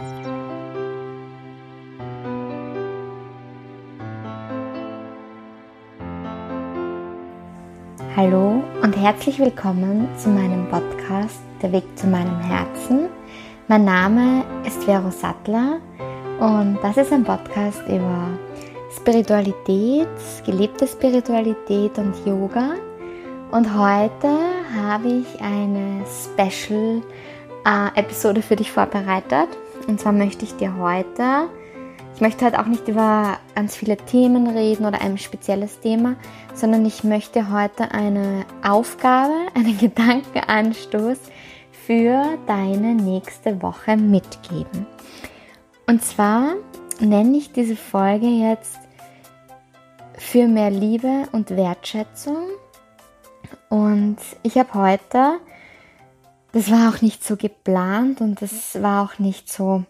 Hallo und herzlich willkommen zu meinem Podcast Der Weg zu meinem Herzen. Mein Name ist Vero Sattler und das ist ein Podcast über Spiritualität, gelebte Spiritualität und Yoga. Und heute habe ich eine Special-Episode äh, für dich vorbereitet. Und zwar möchte ich dir heute ich möchte halt auch nicht über ganz viele Themen reden oder ein spezielles Thema, sondern ich möchte heute eine Aufgabe, einen Gedankenanstoß für deine nächste Woche mitgeben. Und zwar nenne ich diese Folge jetzt für mehr Liebe und Wertschätzung. Und ich habe heute, das war auch nicht so geplant und das war auch nicht so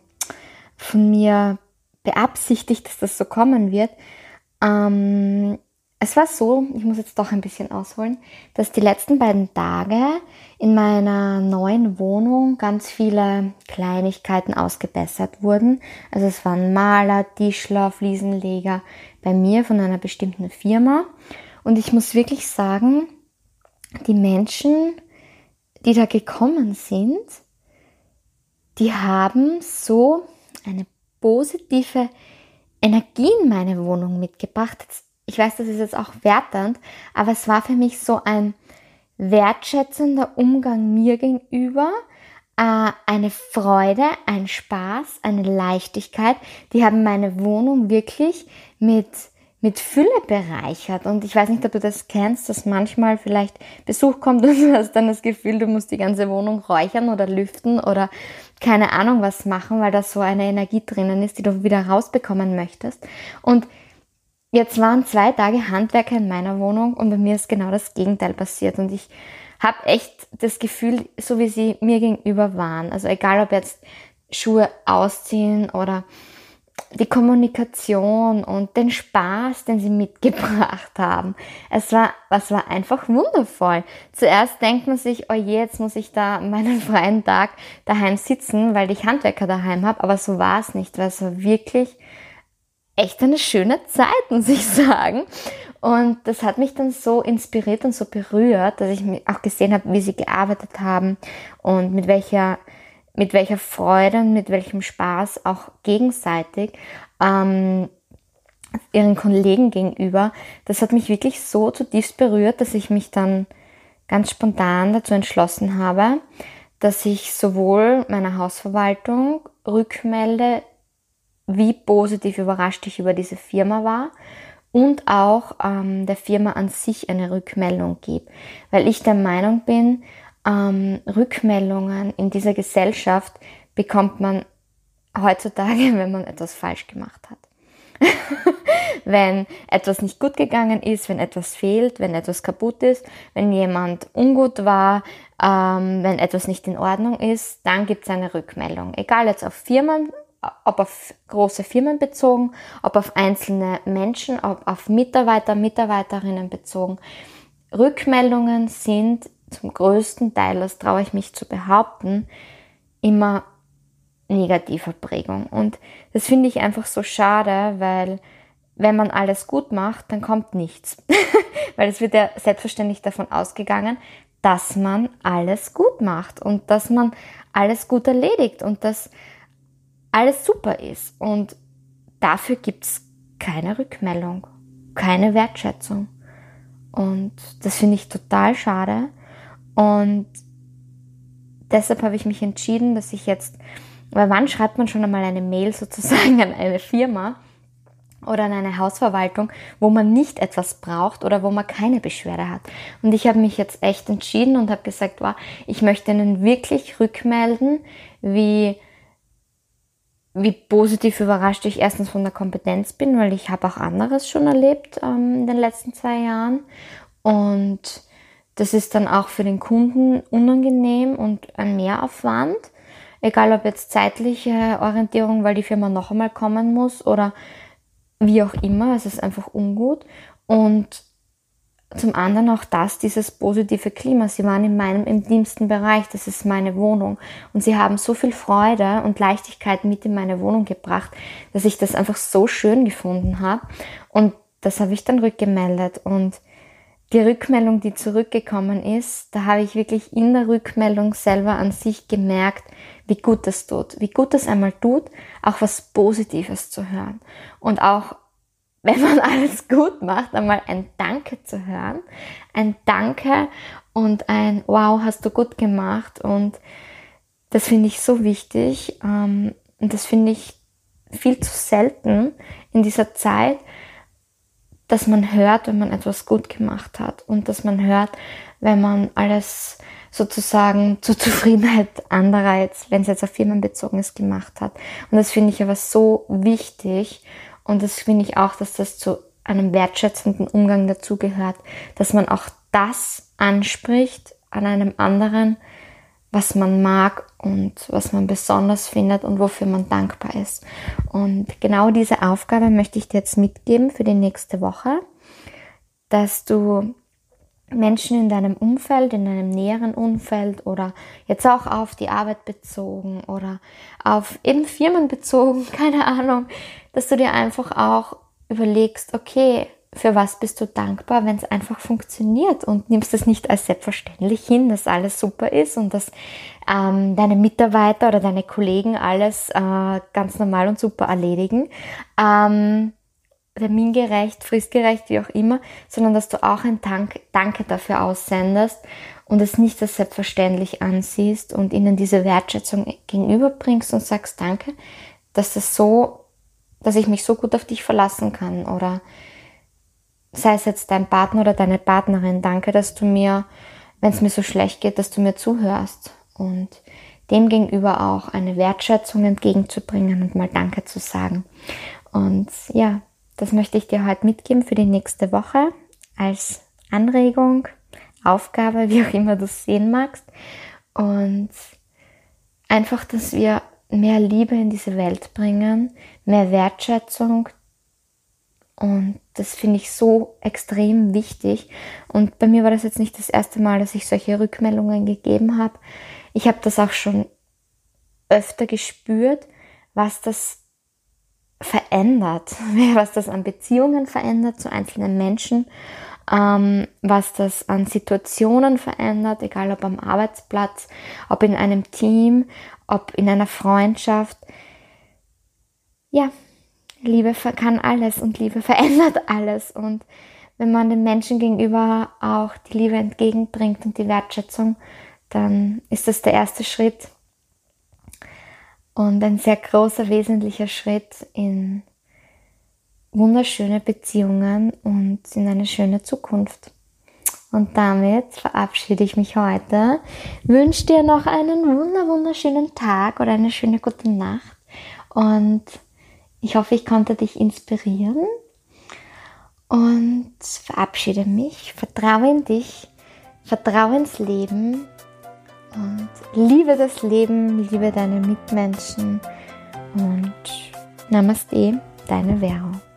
von mir beabsichtigt, dass das so kommen wird. Ähm, es war so, ich muss jetzt doch ein bisschen ausholen, dass die letzten beiden Tage in meiner neuen Wohnung ganz viele Kleinigkeiten ausgebessert wurden. Also es waren Maler, Tischler, Fliesenleger bei mir von einer bestimmten Firma. Und ich muss wirklich sagen, die Menschen, die da gekommen sind, die haben so eine positive Energie in meine Wohnung mitgebracht. Ich weiß, das ist jetzt auch wertend, aber es war für mich so ein wertschätzender Umgang mir gegenüber, äh, eine Freude, ein Spaß, eine Leichtigkeit. Die haben meine Wohnung wirklich mit mit Fülle bereichert. Und ich weiß nicht, ob du das kennst, dass manchmal vielleicht Besuch kommt und du hast dann das Gefühl, du musst die ganze Wohnung räuchern oder lüften oder keine Ahnung was machen, weil da so eine Energie drinnen ist, die du wieder rausbekommen möchtest. Und jetzt waren zwei Tage Handwerker in meiner Wohnung und bei mir ist genau das Gegenteil passiert. Und ich habe echt das Gefühl, so wie sie mir gegenüber waren. Also egal ob jetzt Schuhe ausziehen oder die Kommunikation und den Spaß, den sie mitgebracht haben. Es war, es war einfach wundervoll. Zuerst denkt man sich, oh je, jetzt muss ich da meinen freien Tag daheim sitzen, weil ich Handwerker daheim habe, aber so war es nicht, weil es war wirklich echt eine schöne Zeit, muss ich sagen. Und das hat mich dann so inspiriert und so berührt, dass ich auch gesehen habe, wie sie gearbeitet haben und mit welcher mit welcher Freude und mit welchem Spaß auch gegenseitig ähm, ihren Kollegen gegenüber. Das hat mich wirklich so zutiefst berührt, dass ich mich dann ganz spontan dazu entschlossen habe, dass ich sowohl meiner Hausverwaltung rückmelde, wie positiv überrascht ich über diese Firma war und auch ähm, der Firma an sich eine Rückmeldung gebe, weil ich der Meinung bin, ähm, Rückmeldungen in dieser Gesellschaft bekommt man heutzutage, wenn man etwas falsch gemacht hat. wenn etwas nicht gut gegangen ist, wenn etwas fehlt, wenn etwas kaputt ist, wenn jemand ungut war, ähm, wenn etwas nicht in Ordnung ist, dann gibt es eine Rückmeldung. Egal jetzt auf Firmen, ob auf große Firmen bezogen, ob auf einzelne Menschen, ob auf Mitarbeiter, Mitarbeiterinnen bezogen. Rückmeldungen sind zum größten Teil, das traue ich mich zu behaupten, immer negativer Prägung. Und das finde ich einfach so schade, weil wenn man alles gut macht, dann kommt nichts. weil es wird ja selbstverständlich davon ausgegangen, dass man alles gut macht und dass man alles gut erledigt und dass alles super ist. Und dafür gibt es keine Rückmeldung, keine Wertschätzung. Und das finde ich total schade. Und deshalb habe ich mich entschieden, dass ich jetzt, weil wann schreibt man schon einmal eine Mail sozusagen an eine Firma oder an eine Hausverwaltung, wo man nicht etwas braucht oder wo man keine Beschwerde hat. Und ich habe mich jetzt echt entschieden und habe gesagt, wow, ich möchte Ihnen wirklich rückmelden, wie wie positiv überrascht ich erstens von der Kompetenz bin, weil ich habe auch anderes schon erlebt ähm, in den letzten zwei Jahren und das ist dann auch für den Kunden unangenehm und ein Mehraufwand. Egal ob jetzt zeitliche Orientierung, weil die Firma noch einmal kommen muss oder wie auch immer, es ist einfach ungut. Und zum anderen auch das, dieses positive Klima. Sie waren in meinem intimsten Bereich, das ist meine Wohnung. Und sie haben so viel Freude und Leichtigkeit mit in meine Wohnung gebracht, dass ich das einfach so schön gefunden habe. Und das habe ich dann rückgemeldet. Und die Rückmeldung, die zurückgekommen ist, da habe ich wirklich in der Rückmeldung selber an sich gemerkt, wie gut das tut, wie gut das einmal tut, auch was Positives zu hören. Und auch wenn man alles gut macht, einmal ein Danke zu hören, ein Danke und ein Wow, hast du gut gemacht. Und das finde ich so wichtig. Ähm, und das finde ich viel zu selten in dieser Zeit, dass man hört, wenn man etwas gut gemacht hat und dass man hört, wenn man alles sozusagen zur Zufriedenheit anderer jetzt, wenn es jetzt auf Firmen bezogen ist, gemacht hat. Und das finde ich aber so wichtig und das finde ich auch, dass das zu einem wertschätzenden Umgang dazugehört, dass man auch das anspricht an einem anderen, was man mag und was man besonders findet und wofür man dankbar ist. Und genau diese Aufgabe möchte ich dir jetzt mitgeben für die nächste Woche, dass du Menschen in deinem Umfeld, in deinem näheren Umfeld oder jetzt auch auf die Arbeit bezogen oder auf eben Firmen bezogen, keine Ahnung, dass du dir einfach auch überlegst, okay, für was bist du dankbar, wenn es einfach funktioniert und nimmst es nicht als selbstverständlich hin, dass alles super ist und dass ähm, deine Mitarbeiter oder deine Kollegen alles äh, ganz normal und super erledigen. Ähm, termingerecht, fristgerecht, wie auch immer, sondern dass du auch ein Dank, Danke dafür aussendest und es nicht als selbstverständlich ansiehst und ihnen diese Wertschätzung gegenüberbringst und sagst Danke, dass das so, dass ich mich so gut auf dich verlassen kann oder sei es jetzt dein Partner oder deine Partnerin, danke, dass du mir, wenn es mir so schlecht geht, dass du mir zuhörst und dem gegenüber auch eine Wertschätzung entgegenzubringen und mal Danke zu sagen. Und ja, das möchte ich dir heute mitgeben für die nächste Woche als Anregung, Aufgabe, wie auch immer du es sehen magst. Und einfach, dass wir mehr Liebe in diese Welt bringen, mehr Wertschätzung. Und das finde ich so extrem wichtig. Und bei mir war das jetzt nicht das erste Mal, dass ich solche Rückmeldungen gegeben habe. Ich habe das auch schon öfter gespürt, was das verändert, was das an Beziehungen verändert zu einzelnen Menschen, ähm, was das an Situationen verändert, egal ob am Arbeitsplatz, ob in einem Team, ob in einer Freundschaft. Ja, Liebe kann alles und Liebe verändert alles und wenn man den Menschen gegenüber auch die Liebe entgegenbringt und die Wertschätzung, dann ist das der erste Schritt und ein sehr großer, wesentlicher Schritt in wunderschöne Beziehungen und in eine schöne Zukunft. Und damit verabschiede ich mich heute, wünsche dir noch einen wunder wunderschönen Tag oder eine schöne gute Nacht und ich hoffe, ich konnte dich inspirieren und verabschiede mich, vertraue in dich, vertraue ins Leben und liebe das Leben, liebe deine Mitmenschen und Namaste, deine Vero.